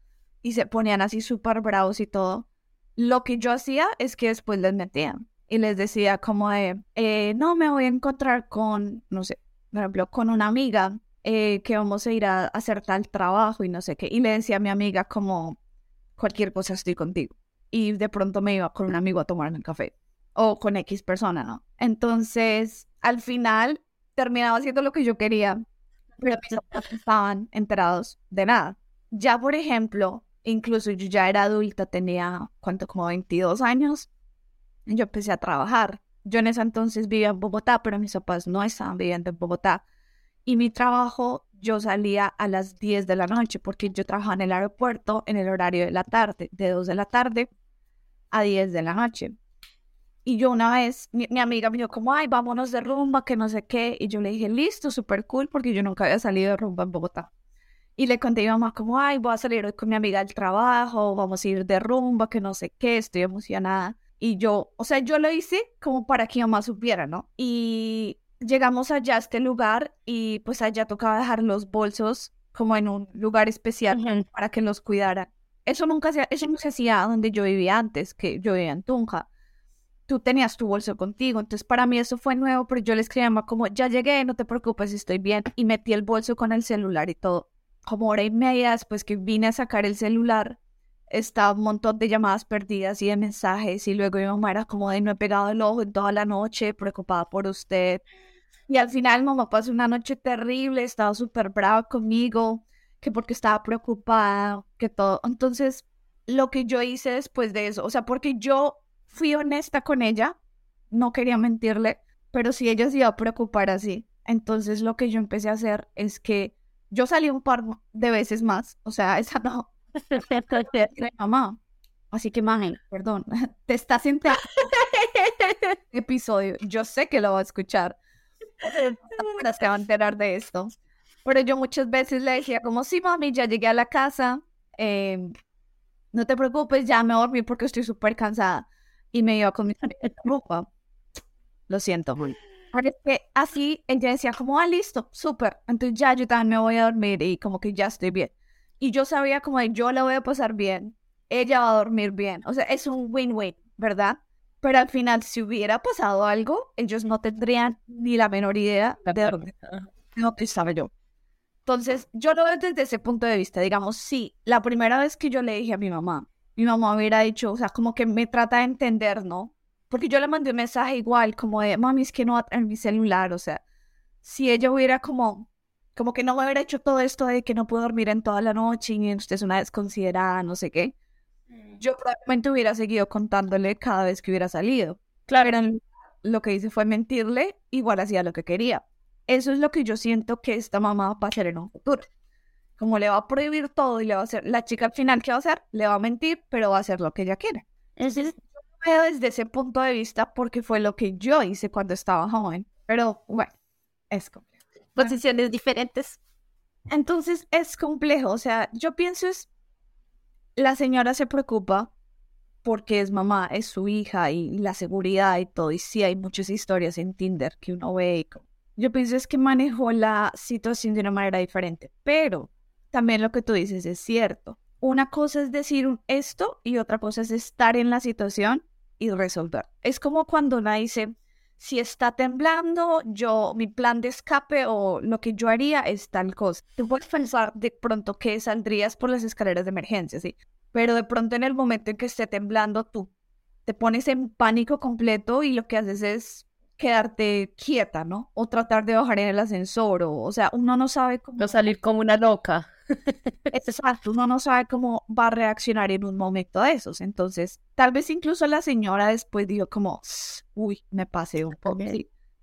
y se ponían así súper bravos y todo, lo que yo hacía es que después les metían y les decía como de, eh, no, me voy a encontrar con, no sé, por ejemplo, con una amiga eh, que vamos a ir a hacer tal trabajo y no sé qué, y le decía a mi amiga como, cualquier cosa estoy contigo y de pronto me iba con un amigo a tomarme un café o con X persona, ¿no? Entonces, al final terminaba haciendo lo que yo quería, pero mis papás estaban enterados de nada. Ya, por ejemplo, incluso yo ya era adulta, tenía, ¿cuánto? Como 22 años. Yo empecé a trabajar. Yo en ese entonces vivía en Bogotá, pero mis papás no estaban viviendo en Bogotá. Y mi trabajo, yo salía a las 10 de la noche porque yo trabajaba en el aeropuerto en el horario de la tarde, de 2 de la tarde a 10 de la noche. Y yo una vez, mi, amiga me dijo como, ay, vámonos de rumba, que no sé qué. Y yo le dije, listo, súper cool, porque yo nunca había salido de rumba en Bogotá. Y le conté a mi mamá como, ay, voy a salir hoy con mi amiga al trabajo, vamos a ir de rumba, que no sé qué, estoy emocionada. Y yo, o sea, yo lo hice como para que mi mamá supiera, ¿no? Y llegamos allá a este lugar y pues allá tocaba dejar los bolsos como en un lugar especial para que los cuidara. Eso nunca se, eso no se hacía donde yo vivía antes, que yo vivía en Tunja. Tú tenías tu bolso contigo, entonces para mí eso fue nuevo, pero yo le escribía a como, ya llegué, no te preocupes, estoy bien, y metí el bolso con el celular y todo. Como hora y media después que vine a sacar el celular, estaba un montón de llamadas perdidas y de mensajes, y luego mi mamá era como de no he pegado el ojo en toda la noche, preocupada por usted. Y al final mamá pasó una noche terrible, estaba súper brava conmigo que porque estaba preocupada, que todo. Entonces, lo que yo hice después de eso, o sea, porque yo fui honesta con ella, no quería mentirle, pero si ella se iba a preocupar así. Entonces, lo que yo empecé a hacer es que yo salí un par de veces más, o sea, esa no. Mamá, así que imagen, perdón, te estás sentando episodio, yo sé que lo va a escuchar. Se va a enterar de esto. Pero yo muchas veces le decía como, sí, mami, ya llegué a la casa, em, no te preocupes, ya me dormí porque estoy súper cansada. Y me iba con mi ropa. Lo siento. Que así ella decía como, ah, listo, súper. Entonces ya yo también me voy a dormir y como que ya estoy bien. Y yo sabía como de, yo la voy a pasar bien, ella va a dormir bien. O sea, es un win-win, ¿verdad? Pero al final, si hubiera pasado algo, ellos no tendrían ni la menor idea de dónde. No estaba yo. Entonces, yo lo veo desde ese punto de vista. Digamos, sí, la primera vez que yo le dije a mi mamá, mi mamá hubiera dicho, o sea, como que me trata de entender, ¿no? Porque yo le mandé un mensaje igual, como de, mami, es que no va a tener mi celular, o sea, si ella hubiera como, como que no me hubiera hecho todo esto de que no puedo dormir en toda la noche y usted es una desconsiderada, no sé qué, mm. yo probablemente hubiera seguido contándole cada vez que hubiera salido. Claro, lo que hice fue mentirle, igual hacía lo que quería. Eso es lo que yo siento que esta mamá va a hacer en un futuro. Como le va a prohibir todo y le va a hacer, la chica al final, ¿qué va a hacer? Le va a mentir, pero va a hacer lo que ella quiere. Entonces, yo lo veo desde ese punto de vista porque fue lo que yo hice cuando estaba joven. Pero bueno, es complejo. Posiciones diferentes. Entonces es complejo. O sea, yo pienso es, la señora se preocupa porque es mamá, es su hija y la seguridad y todo. Y sí, hay muchas historias en Tinder que uno ve. Y yo pienso es que manejó la situación de una manera diferente, pero también lo que tú dices es cierto. Una cosa es decir esto y otra cosa es estar en la situación y resolver. Es como cuando una dice, si está temblando, yo, mi plan de escape o lo que yo haría es tal cosa. Tú puedes pensar de pronto que saldrías por las escaleras de emergencia, sí, pero de pronto en el momento en que esté temblando, tú te pones en pánico completo y lo que haces es quedarte quieta, ¿no? O tratar de bajar en el ascensor, o, o sea, uno no sabe cómo... No salir como una loca. Exacto, uno no sabe cómo va a reaccionar en un momento de esos. Entonces, tal vez incluso la señora después dijo como, uy, me pasé un poco.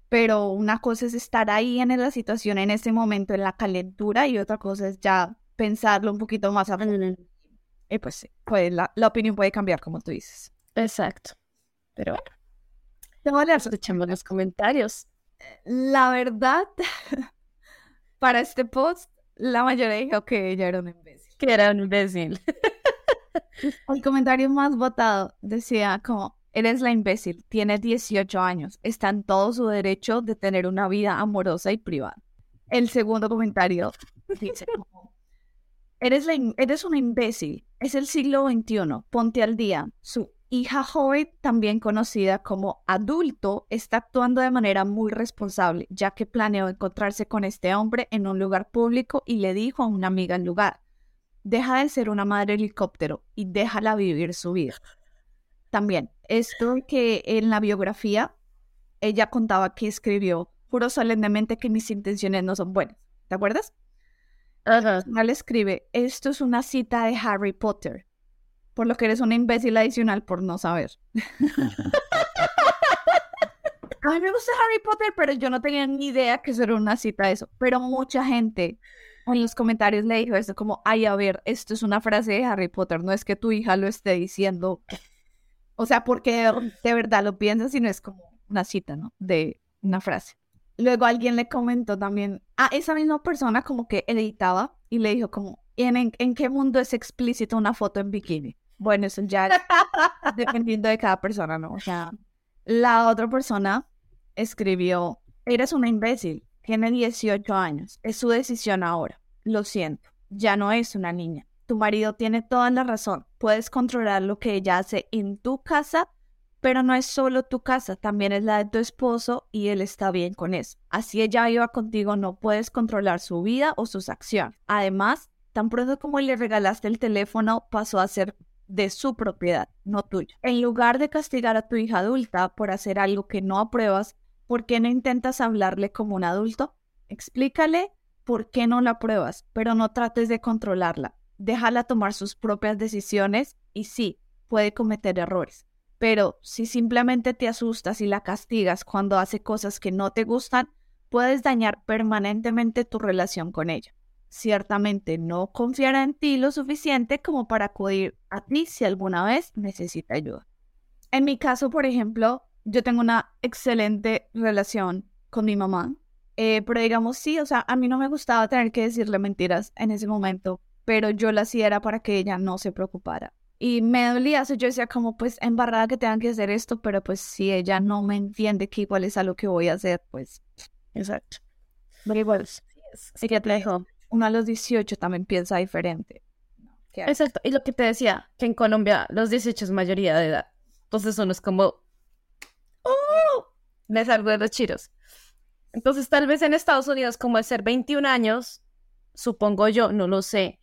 Pero una cosa es estar ahí en la situación en ese momento, en la calentura, y otra cosa es ya pensarlo un poquito más a fondo. Y pues sí, pues la, la opinión puede cambiar, como tú dices. Exacto. Pero bueno. Tengo Escuchemos los comentarios. La verdad, para este post, la mayoría dijo que ella era un imbécil. Que era un imbécil. El comentario más votado decía como, eres la imbécil, tiene 18 años, está en todo su derecho de tener una vida amorosa y privada. El segundo comentario dice como, eres, la, eres una imbécil, es el siglo XXI, ponte al día. Su hija joven, también conocida como adulto, está actuando de manera muy responsable, ya que planeó encontrarse con este hombre en un lugar público y le dijo a una amiga al lugar, deja de ser una madre helicóptero y déjala vivir su vida. También, esto que en la biografía ella contaba que escribió, juro solemnemente que mis intenciones no son buenas. ¿Te acuerdas? Ajá. le escribe, esto es una cita de Harry Potter por lo que eres una imbécil adicional por no saber. A mí me gusta Harry Potter, pero yo no tenía ni idea que eso una cita de eso. Pero mucha gente en los comentarios le dijo eso como, ay, a ver, esto es una frase de Harry Potter, no es que tu hija lo esté diciendo. O sea, porque de verdad lo piensas y no es como una cita, ¿no? De una frase. Luego alguien le comentó también a esa misma persona como que editaba y le dijo como, ¿en, en qué mundo es explícito una foto en bikini? Bueno, eso ya dependiendo de cada persona, ¿no? O sea, la otra persona escribió, eres una imbécil, tiene 18 años, es su decisión ahora, lo siento, ya no es una niña. Tu marido tiene toda la razón, puedes controlar lo que ella hace en tu casa, pero no es solo tu casa, también es la de tu esposo y él está bien con eso. Así ella iba contigo, no puedes controlar su vida o sus acciones. Además, tan pronto como le regalaste el teléfono, pasó a ser de su propiedad, no tuya. En lugar de castigar a tu hija adulta por hacer algo que no apruebas, ¿por qué no intentas hablarle como un adulto? Explícale por qué no la apruebas, pero no trates de controlarla. Déjala tomar sus propias decisiones y sí, puede cometer errores. Pero si simplemente te asustas y la castigas cuando hace cosas que no te gustan, puedes dañar permanentemente tu relación con ella ciertamente no confiará en ti lo suficiente como para acudir a ti si alguna vez necesita ayuda. En mi caso, por ejemplo, yo tengo una excelente relación con mi mamá, eh, pero digamos sí, o sea, a mí no me gustaba tener que decirle mentiras en ese momento, pero yo la hacía era para que ella no se preocupara. Y me dolía, eso yo decía como pues embarrada que tengan que hacer esto, pero pues si ella no me entiende que igual es algo que voy a hacer, pues exacto. Pero igual, sí, que te dejo uno a los 18 también piensa diferente. Exacto, y lo que te decía, que en Colombia los 18 es mayoría de edad. Entonces uno es como, ¡oh! Me salgo de los chiros. Entonces tal vez en Estados Unidos, como es ser 21 años, supongo yo, no lo sé,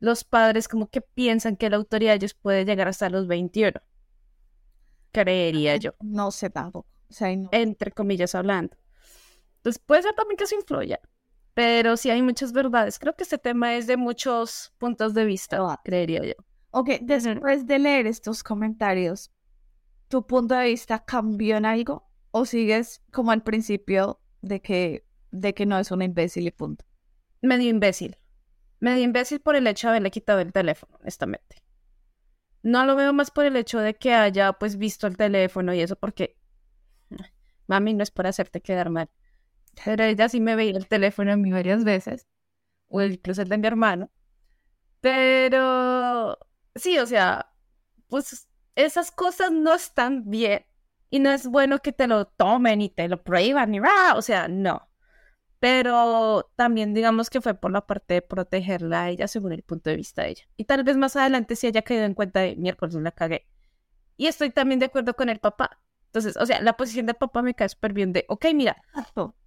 los padres como que piensan que la autoridad de ellos puede llegar hasta los 21. Creería yo. No sé tampoco. Entre comillas hablando. Entonces puede ser también que eso influya. Pero sí hay muchas verdades. Creo que este tema es de muchos puntos de vista, creería yo. Ok, después de leer estos comentarios, ¿tu punto de vista cambió en algo? ¿O sigues como al principio de que, de que no es una imbécil y punto? Medio imbécil. Medio imbécil por el hecho de haberle quitado el teléfono, honestamente. No lo veo más por el hecho de que haya pues visto el teléfono y eso porque mami no es para hacerte quedar mal. Pero ella sí me veía el teléfono a mí varias veces, o incluso el de mi hermano. Pero sí, o sea, pues esas cosas no están bien y no es bueno que te lo tomen y te lo prohíban ni o sea, no. Pero también digamos que fue por la parte de protegerla a ella según el punto de vista de ella. Y tal vez más adelante si haya caído en cuenta de miércoles la cagué. Y estoy también de acuerdo con el papá. Entonces, o sea, la posición del papá me cae súper bien de, ok, mira.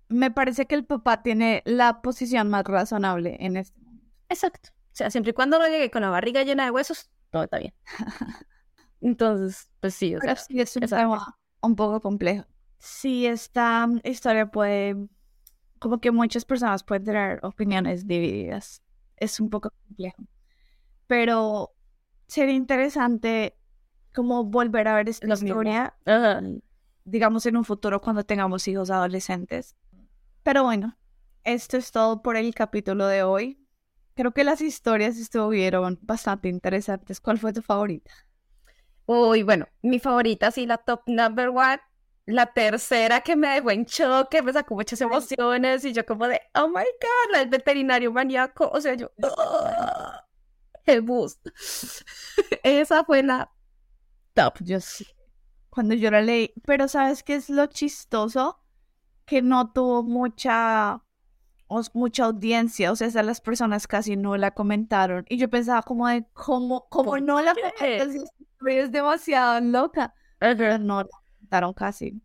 Me parece que el papá tiene la posición más razonable en este momento. Exacto. O sea, siempre y cuando no llegue con la barriga llena de huesos, todo está bien. Entonces, pues sí, o sea, sí es un tema un poco complejo. Sí, esta historia puede, como que muchas personas pueden tener opiniones divididas. Es un poco complejo. Pero sería interesante como volver a ver esta historia, digamos, en un futuro cuando tengamos hijos adolescentes. Pero bueno, esto es todo por el capítulo de hoy. Creo que las historias estuvieron bastante interesantes. ¿Cuál fue tu favorita? Uy, bueno, mi favorita, sí, la top number one. La tercera que me dejó en choque, me sacó muchas emociones y yo como de, oh my god, el veterinario maníaco. O sea, yo, el bus. Esa fue la top. Yo sí. Cuando yo la leí, pero ¿sabes qué es lo chistoso? Que no tuvo mucha mucha audiencia, o sea, las personas casi no la comentaron. Y yo pensaba como de, ¿cómo, cómo no la comentaron? Es demasiado loca. Pero no la comentaron casi.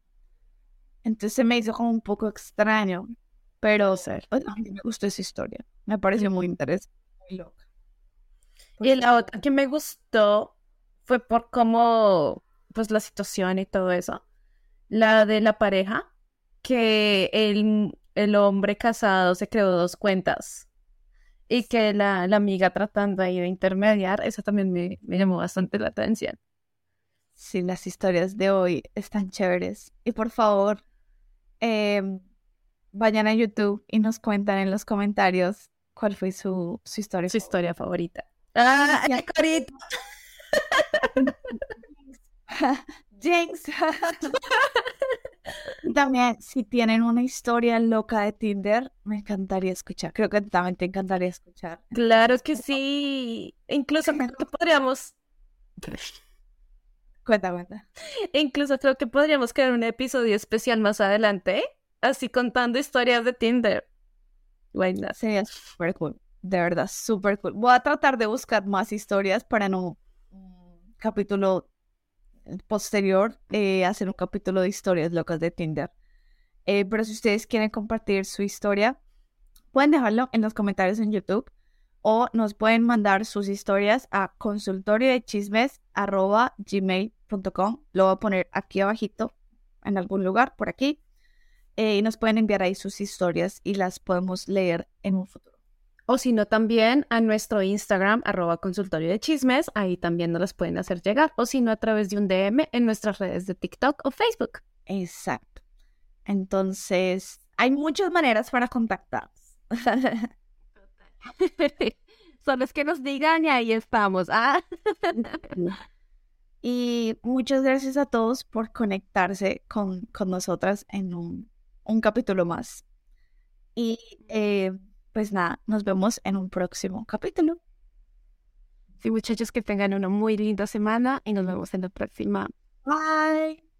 Entonces se me hizo como un poco extraño. Pero, o sea, a mí me gustó esa historia. Me pareció muy interesante, muy loca. Y la otra que me gustó fue por cómo, pues la situación y todo eso. La de la pareja, que el el hombre casado se creó dos cuentas y que la, amiga tratando ahí de intermediar, eso también me, llamó bastante la atención. Sí, las historias de hoy están chéveres. Y por favor, em, vayan a YouTube y nos cuentan en los comentarios cuál fue su, su historia. Su historia favorita. ¡Ah, carita! Jinx. También, si tienen una historia loca de Tinder, me encantaría escuchar. Creo que también te encantaría escuchar. Claro que sí. Incluso creo que podríamos. Cuenta, cuenta. Incluso creo que podríamos crear un episodio especial más adelante, así contando historias de Tinder. Bueno, Sería súper cool. De verdad, súper cool. Voy a tratar de buscar más historias para no un capítulo posterior eh, hacer un capítulo de historias locas de Tinder. Eh, pero si ustedes quieren compartir su historia, pueden dejarlo en los comentarios en YouTube o nos pueden mandar sus historias a consultorio. Lo voy a poner aquí abajito en algún lugar por aquí. Eh, y nos pueden enviar ahí sus historias y las podemos leer en un futuro. O si no, también a nuestro Instagram, arroba consultorio de chismes, ahí también nos las pueden hacer llegar. O si no, a través de un DM en nuestras redes de TikTok o Facebook. Exacto. Entonces, hay muchas maneras para contactarnos. Solo es que nos digan y ahí estamos. Ah. y muchas gracias a todos por conectarse con, con nosotras en un, un capítulo más. Y eh, pues nada, nos vemos en un próximo capítulo. Sí, muchachos, que tengan una muy linda semana y nos vemos en la próxima. Bye.